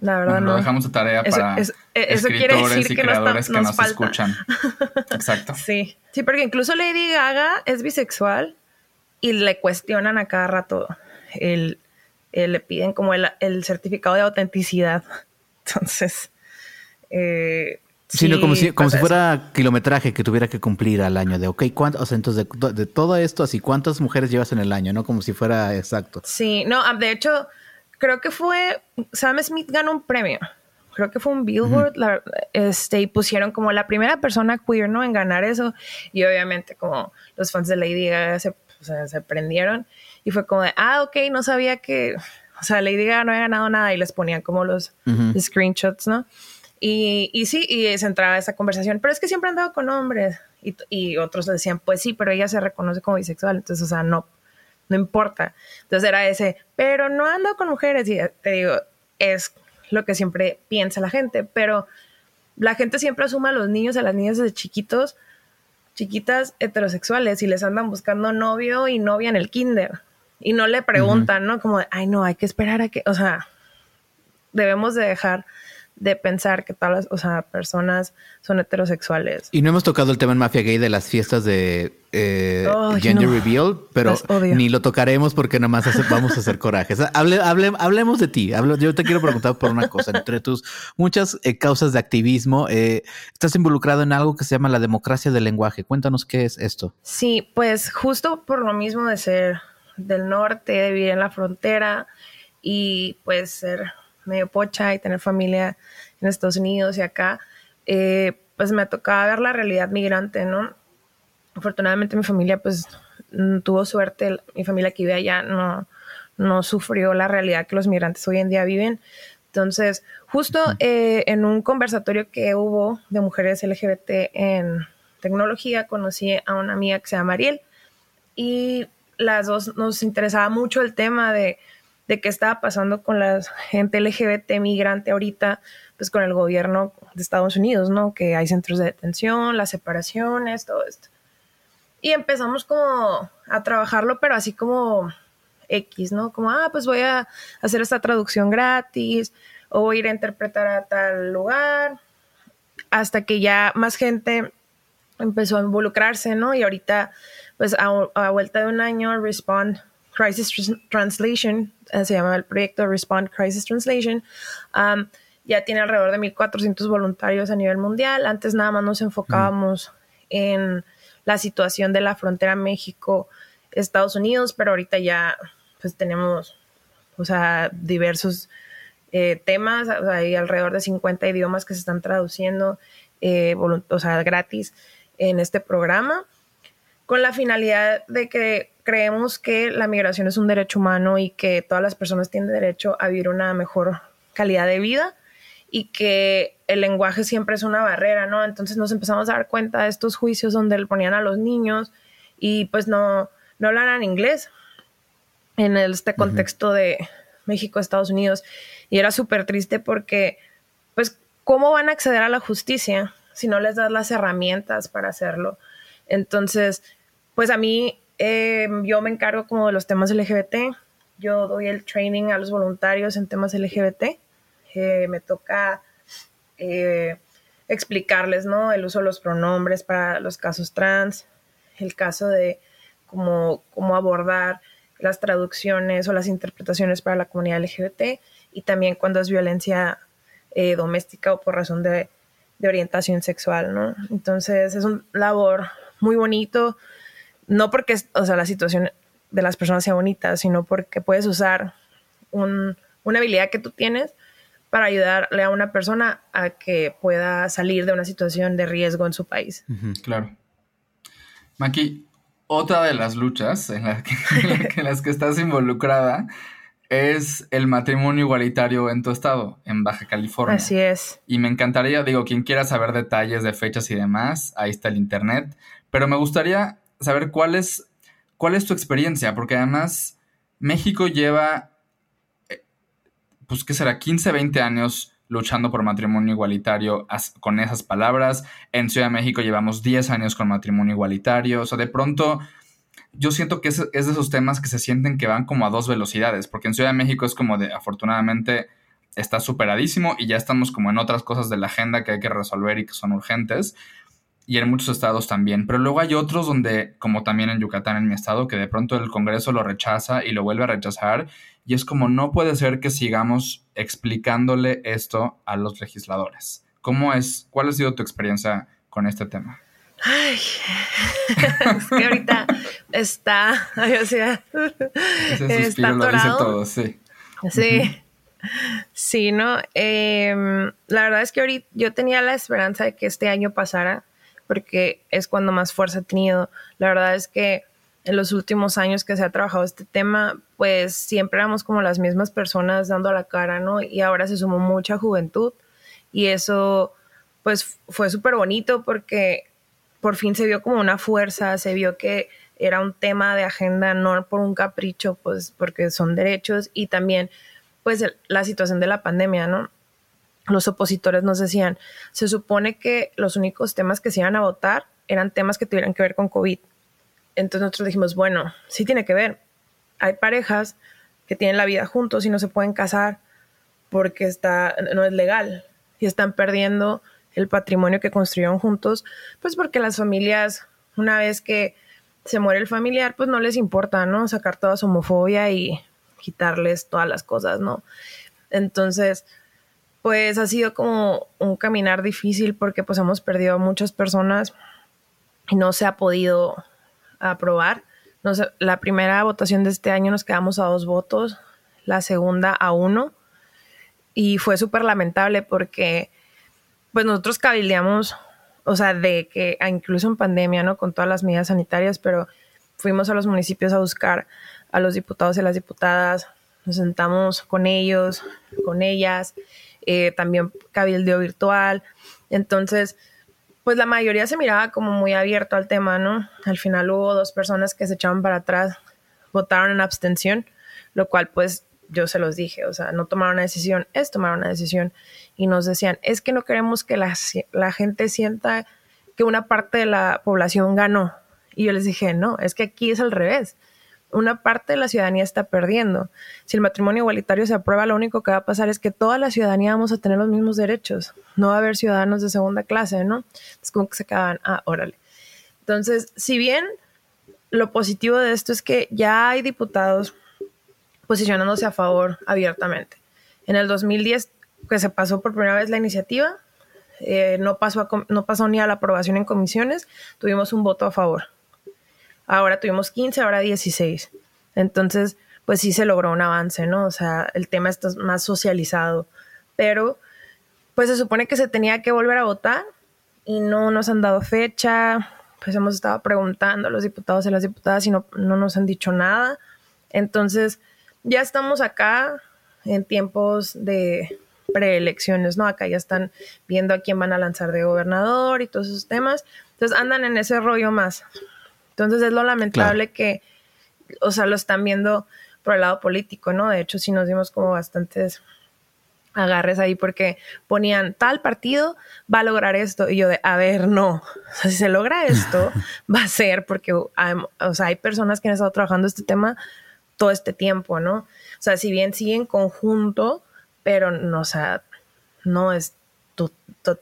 La verdad, no. Lo dejamos de tarea para eso, escritores y creadores que nos, escuchan. Exacto. Sí. Sí, porque incluso Lady Gaga es bisexual y le cuestionan a cada rato. El, le piden como el, certificado de autenticidad. Entonces. Eh, Sino como si, como si fuera kilometraje que tuviera que cumplir al año de, ok, ¿cuántos, o sea, entonces de, de, todo esto, así, ¿cuántas mujeres llevas en el año? ¿No? Como si fuera exacto. Sí, no, ah, de hecho, creo que fue, Sam Smith ganó un premio. Creo que fue un Billboard, este, y pusieron como la primera persona queer, ¿no? En ganar eso. Y obviamente como los fans de Lady Gaga se, se prendieron. Y fue como de, ah, ok, no sabía que, o sea, Lady Gaga no había ganado nada y les ponían como los screenshots, ¿no? Y, y, sí, y se entraba esa conversación, pero es que siempre han dado con hombres. Y, y otros decían, pues sí, pero ella se reconoce como bisexual, entonces, o sea, no, no importa. Entonces era ese, pero no ando con mujeres y te digo, es lo que siempre piensa la gente, pero la gente siempre asume a los niños, a las niñas desde chiquitos, chiquitas heterosexuales y les andan buscando novio y novia en el kinder. Y no le preguntan, ¿no? Como, ay, no, hay que esperar a que, o sea, debemos de dejar de pensar que todas las o sea, personas son heterosexuales. Y no hemos tocado el tema en Mafia Gay de las fiestas de eh, Gender Reveal, pero ni lo tocaremos porque nada más vamos a hacer corajes. Hable, hablemos de ti. yo te quiero preguntar por una cosa. Entre tus muchas eh, causas de activismo, eh, estás involucrado en algo que se llama la democracia del lenguaje. Cuéntanos qué es esto. Sí, pues justo por lo mismo de ser del norte, de vivir en la frontera y pues ser medio pocha y tener familia en Estados Unidos y acá, eh, pues me tocaba ver la realidad migrante, ¿no? Afortunadamente mi familia pues tuvo suerte, mi familia que vive allá no, no sufrió la realidad que los migrantes hoy en día viven. Entonces, justo eh, en un conversatorio que hubo de mujeres LGBT en tecnología, conocí a una amiga que se llama Ariel y las dos nos interesaba mucho el tema de de qué estaba pasando con la gente LGBT migrante ahorita, pues con el gobierno de Estados Unidos, ¿no? Que hay centros de detención, las separaciones, todo esto. Y empezamos como a trabajarlo, pero así como X, ¿no? Como, ah, pues voy a hacer esta traducción gratis o voy a ir a interpretar a tal lugar, hasta que ya más gente empezó a involucrarse, ¿no? Y ahorita, pues a, vuelta de un año, Respond Crisis Translation, eh, se llama el proyecto Respond Crisis Translation, um, ya tiene alrededor de 1.400 voluntarios a nivel mundial. Antes nada más nos enfocábamos en la situación de la frontera México-Estados Unidos, pero ahorita ya pues tenemos, o sea, diversos eh, temas, hay alrededor de 50 idiomas que se están traduciendo, eh, o sea, gratis en este programa, con la finalidad de que creemos que la migración es un derecho humano y que todas las personas tienen derecho a vivir una mejor calidad de vida y que el lenguaje siempre es una barrera, ¿no? Entonces nos empezamos a dar cuenta de estos juicios donde le ponían a los niños y pues no, no hablaran inglés en este contexto de México, Estados Unidos. Y era súper triste porque, pues, ¿cómo van a acceder a la justicia si no les das las herramientas para hacerlo? Entonces, pues a mí, eh, yo me encargo como de los temas LGBT. Yo doy el training a los voluntarios en temas LGBT. Eh, me toca eh, explicarles, ¿no? El uso de los pronombres para los casos trans, el caso de cómo, cómo abordar las traducciones o las interpretaciones para la comunidad LGBT y también cuando es violencia eh, doméstica o por razón de, orientación sexual, ¿no? Entonces es un labor muy bonito, no porque, o sea, la situación de las personas sea bonita, sino porque puedes usar una habilidad que tú tienes para ayudarle a una persona a que pueda salir de una situación de riesgo en su país. claro. Maki, otra de las luchas en, en las que estás involucrada es el matrimonio igualitario en tu estado, en Baja California. Así es. Y me encantaría, digo, quien quiera saber detalles de fechas y demás, ahí está el internet. Pero me gustaría saber cuál es, cuál es tu experiencia, porque además México lleva, eh, pues, ¿qué será? 15, 20 años luchando por matrimonio igualitario con esas palabras. En Ciudad de México llevamos 10 años con matrimonio igualitario. O sea, de pronto yo siento que es, es, de esos temas que se sienten que van como a dos velocidades, porque en Ciudad de México es como de, afortunadamente, está superadísimo y ya estamos como en otras cosas de la agenda que hay que resolver y que son urgentes, y en muchos estados también, pero luego hay otros donde, como también en Yucatán, en mi estado, que de pronto el Congreso lo rechaza y lo vuelve a rechazar, y es como no puede ser que sigamos explicándole esto a los legisladores. ¿Cómo es? ¿Cuál ha sido tu experiencia con este tema? Ay, es que ahorita está, o sea, está atorado. todo, sí. Sí, sí, ¿no? Em, la verdad es que ahorita yo tenía la esperanza de que este año pasara, porque es cuando más fuerza he tenido. La verdad es que en los últimos años que se ha trabajado este tema, pues siempre éramos como las mismas personas dando la cara, ¿no? Y ahora se sumó mucha juventud y eso, pues fue súper bonito porque por fin se vio como una fuerza, se vio que era un tema de agenda, no por un capricho, pues porque son derechos y también pues la situación de la pandemia, ¿no? Los opositores nos decían, se supone que los únicos temas que se iban a votar eran temas que tuvieran que ver con COVID. Entonces nosotros dijimos, bueno, sí tiene que ver. Hay parejas que tienen la vida juntos y no se pueden casar porque está, no es legal y están perdiendo el patrimonio que construyeron juntos, pues porque las familias, una vez que se muere el familiar, pues no les importa, ¿no? Sacar toda su homofobia y quitarles todas las cosas, ¿no? Entonces, pues ha sido como un caminar difícil porque pues hemos perdido a muchas personas y no se ha podido aprobar. La primera votación de este año nos quedamos a dos votos, la segunda a uno y fue súper lamentable porque pues nosotros cabildeamos, o sea, de que incluso en pandemia, ¿no? Con todas las medidas sanitarias, pero fuimos a los municipios a buscar a los diputados y las diputadas, nos sentamos con ellos, con ellas, eh, también cabildeo virtual. Entonces, pues la mayoría se miraba como muy abierto al tema, ¿no? Al final hubo dos personas que se echaban para atrás, votaron en abstención, lo cual pues yo se los dije, o sea, no tomaron una decisión, es tomar una decisión. Y nos decían, es que no queremos que la, la gente sienta que una parte de la población ganó. Y yo les dije, no, es que aquí es al revés. Una parte de la ciudadanía está perdiendo. Si el matrimonio igualitario se aprueba, lo único que va a pasar es que toda la ciudadanía vamos a tener los mismos derechos. No va a haber ciudadanos de segunda clase, ¿no? Es como que se acaban, ah, órale. Entonces, si bien lo positivo de esto es que ya hay diputados posicionándose a favor abiertamente. En el 2010, que se pasó por primera vez la iniciativa, eh, no, pasó no pasó ni a la aprobación en comisiones, tuvimos un voto a favor. Ahora tuvimos 15, ahora 16. Entonces, pues sí se logró un avance, ¿no? O sea, el tema está más socializado, pero pues se supone que se tenía que volver a votar y no nos han dado fecha, pues hemos estado preguntando a los diputados y las diputadas y no, no nos han dicho nada. Entonces, ya estamos acá en tiempos de preelecciones, ¿no? Acá ya están viendo a quién van a lanzar de gobernador y todos esos temas. Entonces andan en ese rollo más. Entonces es lo lamentable que, o sea, lo están viendo por el lado político, ¿no? De hecho, sí nos dimos como bastantes agarres ahí porque ponían tal partido va a lograr esto y yo de a ver no o sea si se logra esto va a ser porque hay, o sea hay personas que han estado trabajando este tema todo este tiempo no o sea si bien sigue en conjunto pero no o sea no es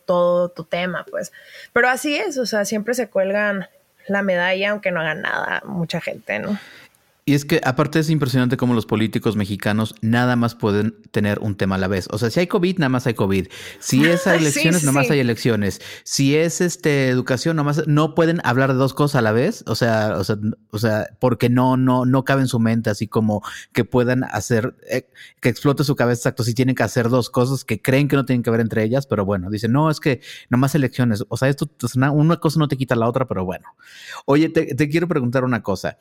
todo tu tema pues pero así es o sea siempre se cuelgan la medalla aunque no hagan nada mucha gente no y es que aparte es impresionante cómo los políticos mexicanos nada más pueden tener un tema a la vez. O sea, si hay COVID, nada más hay COVID. Si es elecciones, nada más hay elecciones. Si es este educación, nada más no pueden hablar de dos cosas a la vez. O sea, o sea, o sea, porque no, no, no cabe en su mente así como que puedan hacer, eh, que explote su cabeza exacto. Si tienen que hacer dos cosas que creen que no tienen que ver entre ellas, pero bueno, dicen, no, es que nada más elecciones. O sea, esto, una cosa no te quita la otra, pero bueno. Oye, te, te quiero preguntar una cosa.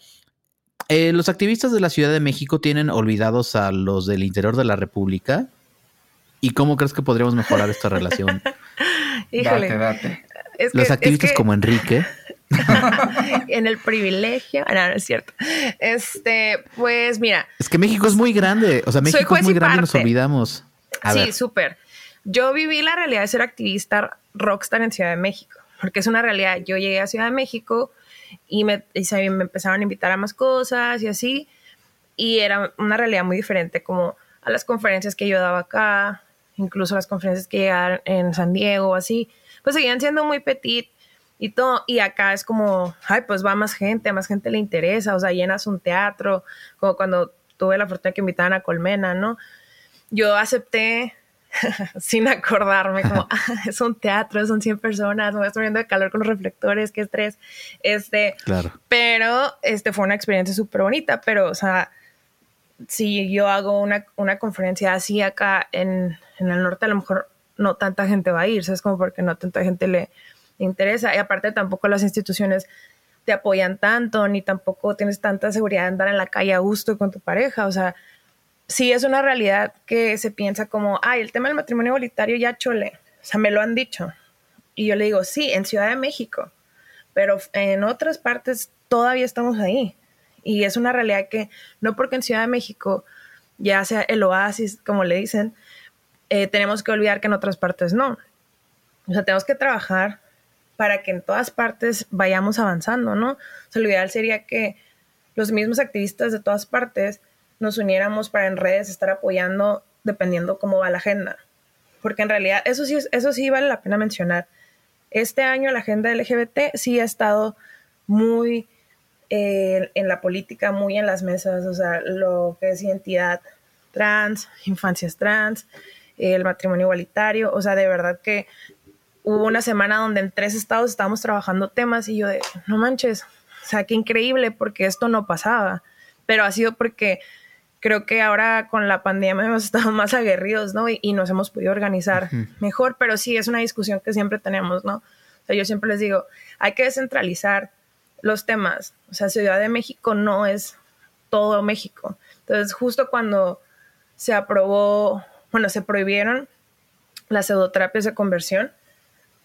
Eh, los activistas de la Ciudad de México tienen olvidados a los del interior de la República. ¿Y cómo crees que podríamos mejorar esta relación? Híjole. Date, date. los activistas como Enrique. en el privilegio. No, no es cierto. Este, pues mira. Es que México es muy grande. O sea, México es muy grande y nos olvidamos. sí, súper. Yo viví la realidad de ser activista rockstar en Ciudad de México, porque es una realidad. Yo llegué a Ciudad de México y me, me empezaron a invitar a más cosas y así. Y era una realidad muy diferente como a las conferencias que yo daba acá, incluso las conferencias que llegaban en San Diego así, pues seguían siendo muy petit y todo. Y acá es como, ay, pues va más gente, a más gente le interesa, o sea, llenas un teatro, como cuando tuve la fortuna que invitaban a Colmena, ¿no? Yo acepté sin acordarme, como, ah, es un teatro, son 100 personas, me estoy viendo de calor con los reflectores, qué estrés. Este, claro. Pero este fue una experiencia súper bonita, pero, o sea, si yo hago una, una conferencia así acá en, en, el norte, a lo mejor no tanta gente va a ir, ¿sabes? Como porque no tanta gente le interesa. Y aparte tampoco las instituciones te apoyan tanto, ni tampoco tienes tanta seguridad de andar en la calle a gusto con tu pareja, o sea, sí es una realidad que se piensa como, ay, el tema del matrimonio igualitario ya chole. O sea, me lo han dicho. Y yo le digo, sí, en Ciudad de México, pero en otras partes todavía estamos ahí. Y es una realidad que no porque en Ciudad de México ya sea el oasis, como le dicen, eh, tenemos que olvidar que en otras partes no. O sea, tenemos que trabajar para que en todas partes vayamos avanzando, ¿no? O sea, lo ideal sería que los mismos activistas de todas partes nos uniéramos para en redes estar apoyando dependiendo cómo va la agenda. Porque en realidad, eso sí, eso sí vale la pena mencionar. Este año la agenda LGBT sí ha estado muy eh, en la política, muy en las mesas, o sea, lo que es identidad trans, infancias trans, el matrimonio igualitario, o sea, de verdad que hubo una semana donde en tres estados estábamos trabajando temas y yo de, no manches, o sea, qué increíble porque esto no pasaba, pero ha sido porque creo que ahora con la pandemia hemos estado más aguerridos, ¿no? Y, nos hemos podido organizar mejor, pero sí es una discusión que siempre tenemos, ¿no? O sea, yo siempre les digo, hay que descentralizar los temas. O sea, Ciudad de México no es todo México. Entonces, justo cuando se aprobó, bueno, se prohibieron las pseudoterapias de conversión,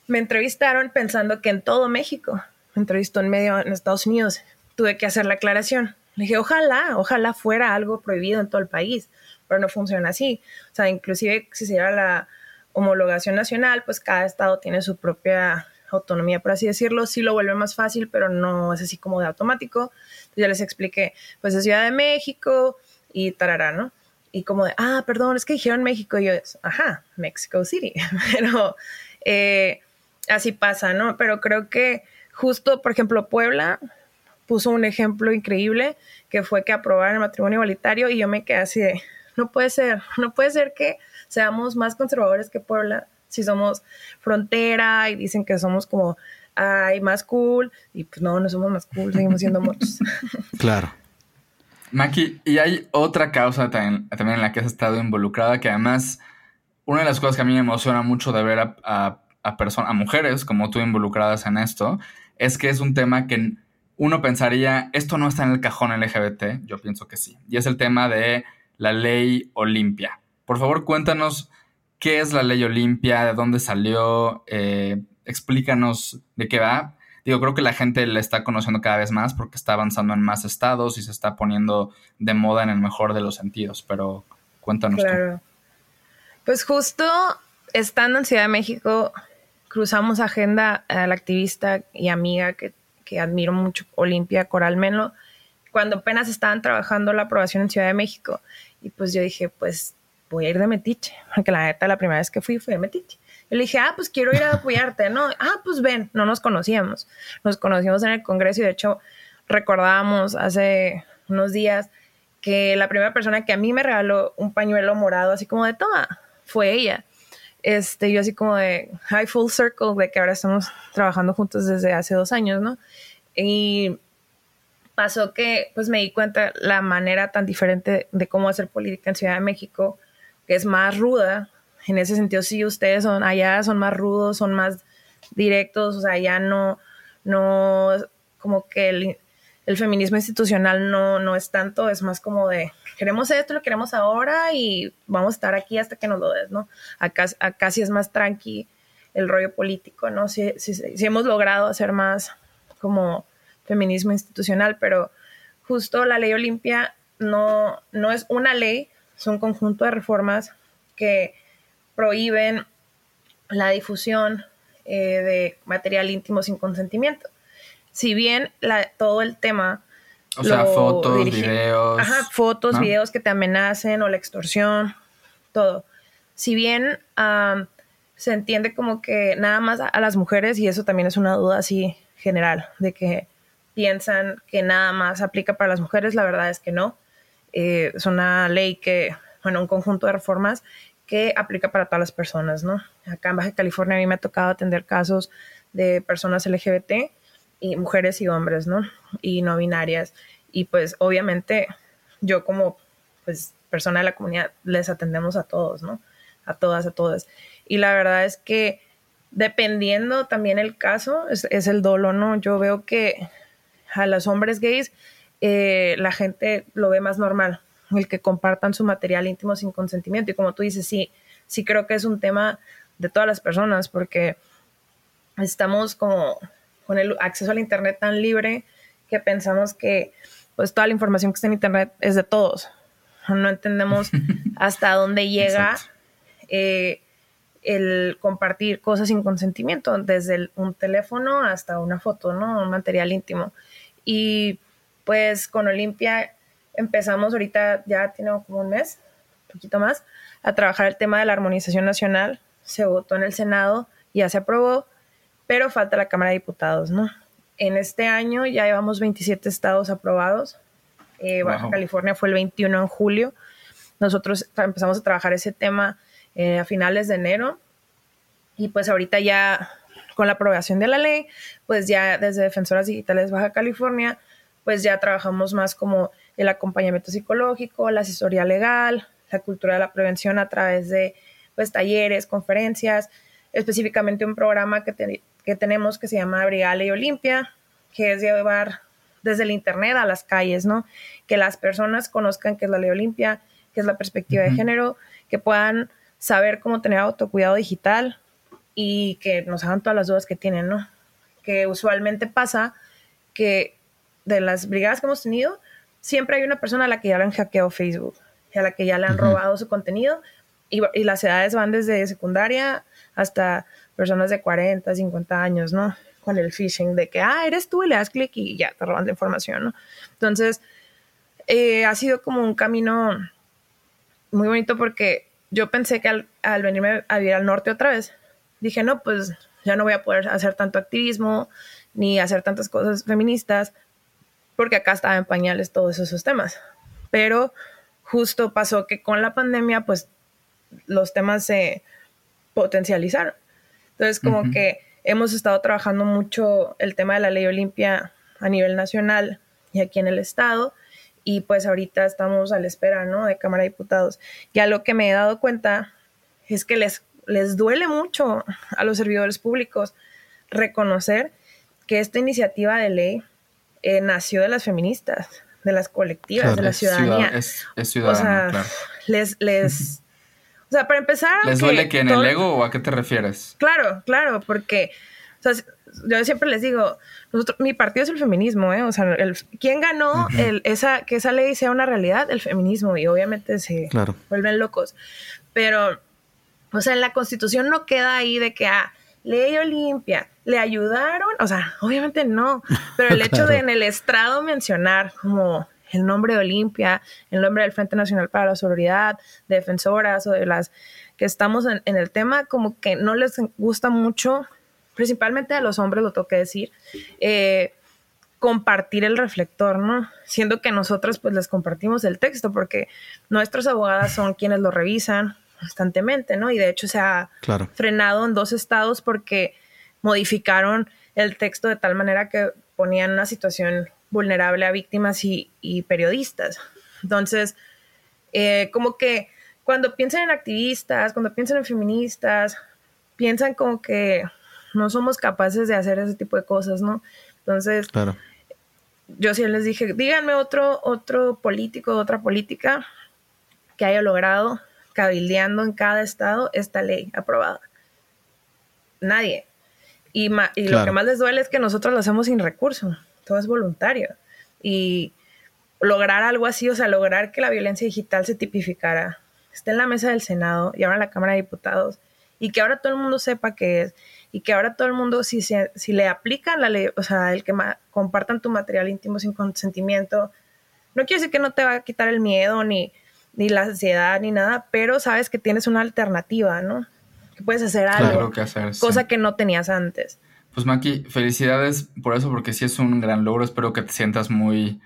me entrevistaron pensando que en todo México, me entrevistó en medio en Estados Unidos, tuve que hacer la aclaración le dije, ojalá, ojalá fuera algo prohibido en todo el país, pero no funciona así. O sea, inclusive si se lleva la homologación nacional, pues cada estado tiene su propia autonomía, por así decirlo, sí lo vuelve más fácil, pero no es así como de automático. Entonces ya les expliqué, pues de Ciudad de México y tarará, ¿no? Y como de, ah, perdón, es que dijeron México y yo, ajá, Mexico City, pero eh, así pasa, ¿no? Pero creo que justo, por ejemplo, Puebla puso un ejemplo increíble que fue que aprobaron el matrimonio igualitario y yo me quedé así de, no puede ser, no puede ser que seamos más conservadores que Puebla si somos frontera y dicen que somos como, ay, más cool y pues no, no somos más cool, seguimos siendo muchos. claro. Maki, y hay otra causa también, también en la que has estado involucrada que además una de las cosas que a mí me emociona mucho de ver a, a, a, a mujeres como tú involucradas en esto, es que es un tema que uno pensaría, esto no está en el cajón LGBT, yo pienso que sí, y es el tema de la ley Olimpia. Por favor, cuéntanos qué es la ley Olimpia, de dónde salió, eh, explícanos de qué va. Digo, creo que la gente la está conociendo cada vez más porque está avanzando en más estados y se está poniendo de moda en el mejor de los sentidos, pero cuéntanos. Claro. Pues justo estando en Ciudad de México, cruzamos agenda a la activista y amiga que, admiro mucho, Olimpia Coral Menlo, cuando apenas estaban trabajando la aprobación en Ciudad de México. Y pues yo dije, pues voy a ir de metiche, porque la neta la primera vez que fui fui de metiche. Yo le dije, ah, pues quiero ir a apoyarte, ¿no? Ah, pues ven, no nos conocíamos. Nos conocimos en el Congreso y de hecho recordábamos hace unos días que la primera persona que a mí me regaló un pañuelo morado, así como de toma, fue ella. Este, yo así como de high full circle, de que ahora estamos trabajando juntos desde hace dos años, ¿no? Y pasó que pues me di cuenta la manera tan diferente de cómo hacer política en Ciudad de México, que es más ruda. En ese sentido, sí, ustedes son allá, son más rudos, son más directos, o sea, ya no, no, como que el, el feminismo institucional no, no es tanto, es más como de queremos esto, lo queremos ahora y vamos a estar aquí hasta que nos lo des, ¿no? Acá, acá sí es más tranqui el rollo político, ¿no? Sí, hemos logrado hacer más como feminismo institucional, pero justo la ley Olimpia no, no es una ley, es un conjunto de reformas que prohíben la difusión eh, de material íntimo sin consentimiento. Si bien la, todo el tema o sea, fotos, videos. Ajá, fotos, videos que te amenacen o la extorsión, todo. Si bien se entiende como que nada más a, las mujeres, y eso también es una duda así general, de que piensan que nada más aplica para las mujeres, la verdad es que no. Eh, es una ley que, bueno, un conjunto de reformas que aplica para todas las personas, ¿no? Acá en Baja California a mí me ha tocado atender casos de personas LGBT y mujeres y hombres, ¿no? Y no binarias. Y pues obviamente yo como pues persona de la comunidad les atendemos a todos, ¿no? A todas, a todas. Y la verdad es que dependiendo también el caso, es, el dolo, ¿no? Yo veo que a los hombres gays eh, la gente lo ve más normal, el que compartan su material íntimo sin consentimiento. Y como tú dices, sí, sí creo que es un tema de todas las personas porque estamos como con el acceso al Internet tan libre que pensamos que pues toda la información que está en Internet es de todos. No entendemos hasta dónde llega eh, el compartir cosas sin consentimiento, desde un teléfono hasta una foto, ¿no? Un material íntimo. Y pues con Olimpia empezamos ahorita, ya tiene como un mes, un poquito más, a trabajar el tema de la armonización nacional. Se votó en el Senado, ya se aprobó pero falta la Cámara de Diputados, ¿no? En este año ya llevamos 27 estados aprobados. Eh, Baja California fue el 21 en julio. Nosotros empezamos a trabajar ese tema eh, a finales de enero y pues ahorita ya con la aprobación de la ley, pues ya desde Defensoras Digitales Baja California, pues ya trabajamos más como el acompañamiento psicológico, la asesoría legal, la cultura de la prevención a través de pues talleres, conferencias, específicamente un programa que, que tenemos que se llama Brigale y Olimpia, que es llevar desde el Internet a las calles, ¿no? Que las personas conozcan qué es la ley Olimpia, qué es la perspectiva de género, que puedan saber cómo tener autocuidado digital y que nos hagan todas las dudas que tienen, ¿no? Que usualmente pasa que de las brigadas que hemos tenido, siempre hay una persona a la que ya le han hackeado Facebook, a la que ya le han robado su contenido y, y las edades van desde secundaria hasta personas de 40, 50 años, ¿no? Con el phishing de que, ah, eres tú y le das clic y ya te roban la información, ¿no? Entonces, eh, ha sido como un camino muy bonito porque yo pensé que al, al, venirme a vivir al norte otra vez, dije, no, pues ya no voy a poder hacer tanto activismo ni hacer tantas cosas feministas porque acá estaba en pañales todos esos temas. Pero justo pasó que con la pandemia, pues los temas se potencializaron. Entonces, como que hemos estado trabajando mucho el tema de la ley Olimpia a nivel nacional y aquí en el estado. Y pues ahorita estamos a la espera, ¿no? De Cámara de Diputados. Ya lo que me he dado cuenta es que les, les duele mucho a los servidores públicos reconocer que esta iniciativa de ley eh, nació de las feministas, de las colectivas, de la ciudadanía. es, ciudadana, claro. Les, les, o sea, para empezar... ¿Les duele que en el ego o a qué te refieres? Claro, claro, porque o sea, yo siempre les digo, nosotros, mi partido es el feminismo, ¿eh? O sea, el, ¿quién ganó el, esa, que esa ley sea una realidad? El feminismo, y obviamente se vuelven locos. Pero, o sea, en la constitución no queda ahí de que, ah, ley Olimpia, ¿le ayudaron? O sea, obviamente no, pero el hecho de en el estrado mencionar como el nombre de Olimpia, el nombre del Frente Nacional para la Sororidad, defensoras o de las que estamos en, el tema, como que no les gusta mucho, principalmente a los hombres, lo tengo que decir, eh, compartir el reflector, ¿no? Siendo que nosotros pues les compartimos el texto porque nuestras abogadas son quienes lo revisan constantemente, ¿no? Y de hecho se ha frenado en dos estados porque modificaron el texto de tal manera que ponían una situación vulnerable a víctimas y, periodistas. Entonces, eh, como que cuando piensan en activistas, cuando piensan en feministas, piensan como que no somos capaces de hacer ese tipo de cosas, ¿no? Entonces, yo sí les dije, díganme otro, otro político, otra política que haya logrado cabildeando en cada estado esta ley aprobada. Nadie. Y, y lo que más les duele es que nosotros lo hacemos sin recurso todo es voluntario. Y lograr algo así, o sea, lograr que la violencia digital se tipificara, esté en la mesa del Senado y ahora en la Cámara de Diputados, y que ahora todo el mundo sepa qué es, y que ahora todo el mundo, si, se, si le aplican la ley, o sea, el que compartan tu material íntimo sin consentimiento, no quiere decir que no te va a quitar el miedo, ni, ni la ansiedad, ni nada, pero sabes que tienes una alternativa, ¿no? Que puedes hacer algo, que hacer, cosa que no tenías antes. Pues Maki, felicidades por eso, porque sí es un gran logro. Espero que te sientas muy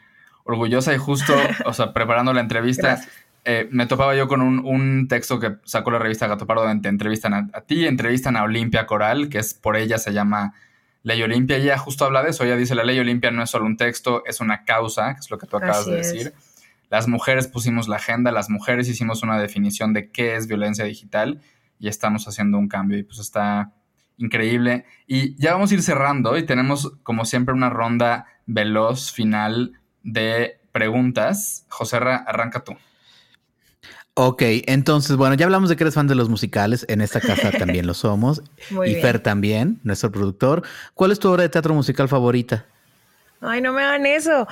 orgullosa y justo, o sea, preparando la entrevista, eh, me topaba yo con un, texto que sacó la revista Gato Pardo, donde te entrevistan a, ti, entrevistan a Olimpia Coral, que es por ella se llama Ley Olimpia, y ella justo habla de eso. Ella dice, la Ley Olimpia no es solo un texto, es una causa, que es lo que tú acabas de decir. Las mujeres pusimos la agenda, las mujeres hicimos una definición de qué es violencia digital y estamos haciendo un cambio y pues está increíble. Y ya vamos a ir cerrando y tenemos como siempre una ronda veloz final de preguntas. José, arranca tú. Ok, entonces, bueno, ya hablamos de que eres fan de los musicales. En esta casa también lo somos. y Fer también, nuestro productor. ¿Cuál es tu obra de teatro musical favorita? Ay, no me hagan eso.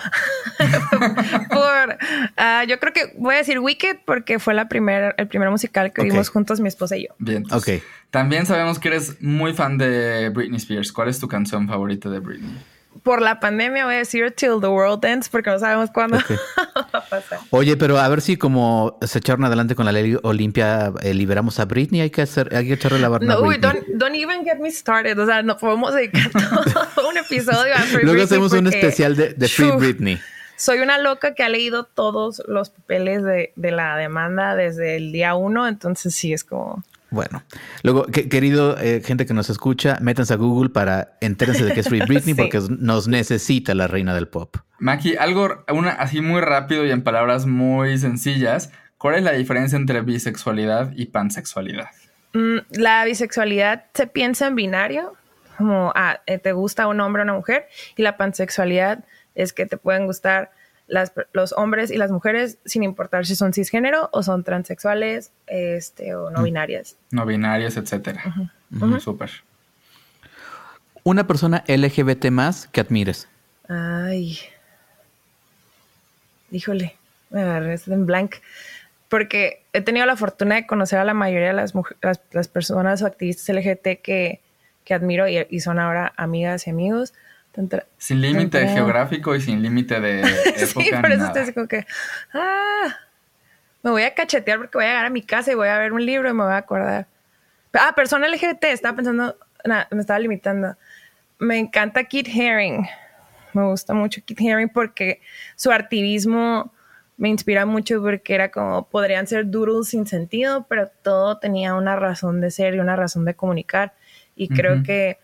Por, ah, yo creo que voy a decir Wicked porque fue la primer, el primer musical que vimos juntos mi esposa y yo. Bien. Ok. También sabemos que eres muy fan de Britney Spears. ¿Cuál es tu canción favorita de Britney? Por la pandemia voy a decir Till the World Ends porque no sabemos cuándo va a pasar. Oye, pero a ver si como se echaron adelante con la ley Olimpia eh, liberamos a Britney, hay que hacer, hay que echarle la barra. No, uy, don't, don't, even get me started. O sea, no podemos dedicar todo un episodio a Free Luego hacemos un especial de, de Free Britney. Soy una loca que ha leído todos los papeles de, de la demanda desde el día uno, entonces sí es como... Bueno, luego, querido eh, gente que nos escucha, métanse a Google para entérense de que es Free Britney porque nos necesita la reina del pop. Maki, algo una, así muy rápido y en palabras muy sencillas, ¿cuál es la diferencia entre bisexualidad y pansexualidad? Mm, la bisexualidad se piensa en binario, como ah, eh, te gusta un hombre o una mujer, y la pansexualidad es que te pueden gustar los hombres y las mujeres, sin importar si son cisgénero o son transexuales este, o no binarias. No binarias, etcétera. Súper. Una persona LGBT más que admires. Ay. Híjole, me agarré en blank. porque he tenido la fortuna de conocer a la mayoría de las, las, las, personas o activistas LGT que, que admiro y, y, son ahora amigas y amigos. Sin límite geográfico y sin límite de época. sí, por eso estoy como que, ah, me voy a cachetear porque voy a llegar a mi casa y voy a ver un libro y me voy a acordar. Ah, persona LGBT, estaba pensando, nada, me estaba limitando. Me encanta Kit Haring. Me gusta mucho Kit Haring porque su activismo me inspira mucho porque era como, podrían ser doodles sin sentido, pero todo tenía una razón de ser y una razón de comunicar. Y creo que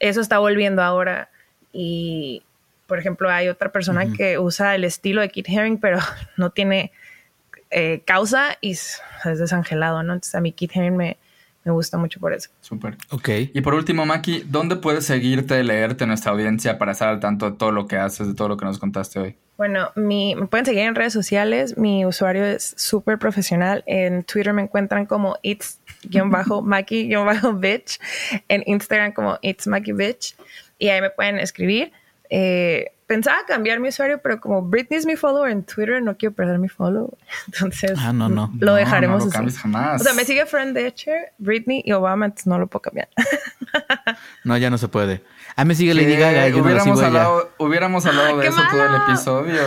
eso está volviendo ahora. Y, por ejemplo, hay otra persona que usa el estilo de Kit Haring, pero no tiene eh, causa y es desangelado, ¿no? Entonces a mí Kit Haring me, me gusta mucho por eso. Súper. Ok. Y por último, Maki, ¿dónde puedes seguirte, leerte nuestra audiencia para estar al tanto de todo lo que haces, de todo lo que nos contaste hoy? Bueno, mi, me pueden seguir en redes sociales. Mi usuario es súper profesional. En Twitter me encuentran como it's-maki-bitch. En Instagram como it's Maki bitch. Y ahí me pueden escribir. Eh, pensaba cambiar mi usuario, pero como Britney es mi follower en Twitter, no quiero perder mi follow. Entonces, ah, no, no. lo dejaremos no, no lo jamás. O sea, me sigue Friend Etcher, Britney y Obama, entonces no lo puedo cambiar. no, ya no se puede. Ah, me sigue Lady Gaga. Yo hubiéramos, hablado, hubiéramos hablado de eso todo el episodio.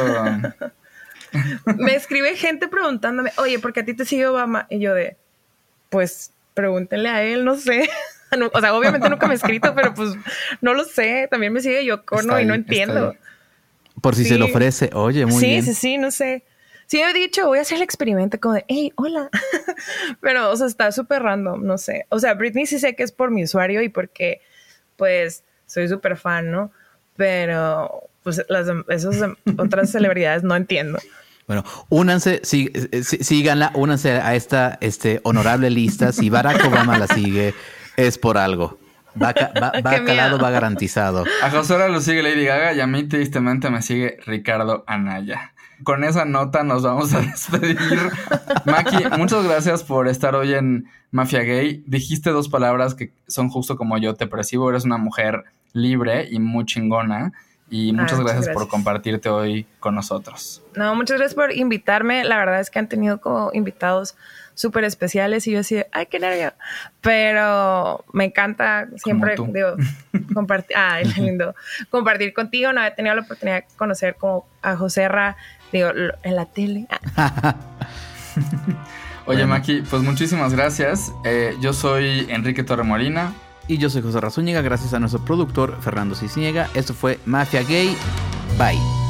me escribe gente preguntándome, oye, ¿por qué a ti te sigue Obama? Y yo de, pues, pregúntenle a él, no sé. o sea, obviamente nunca me he escrito, pero pues no lo sé. También me sigue Yocono y no entiendo. Por si se lo ofrece. Oye, muy bien. Sí, sí, sí, no sé. Sí, he dicho, voy a hacer el experimento como de, hey, hola. pero, o sea, está súper random, no sé. O sea, Britney sí sé que es por mi usuario y porque, pues, soy súper fan, ¿no? Pero, pues, las esas otras celebridades no entiendo. Bueno, únanse, sí, síganla, únanse a esta este, honorable lista. Si Barack Obama la sigue, es por algo. Va, va, calado, va garantizado. A José lo sigue Lady Gaga y a mí tristemente me sigue Ricardo Anaya. Con esa nota nos vamos a despedir. Maki, muchas gracias por estar hoy en Mafia Gay. Dijiste dos palabras que son justo como yo te percibo. Eres una mujer libre y muy chingona. Y muchas, gracias, por compartirte hoy con nosotros. No, muchas gracias por invitarme. La verdad es que han tenido como invitados súper especiales y yo así, ay, qué nervio. Pero me encanta siempre, digo, compartir, ay, lindo, compartir contigo. No he tenido la oportunidad de conocer como a José Ra, digo, en la tele. Oye, Maki, pues muchísimas gracias. Eh, yo soy Enrique Torremolina. Y yo soy José Razúñiga, gracias a nuestro productor Fernando Cisniega. Esto fue Mafia Gay. Bye.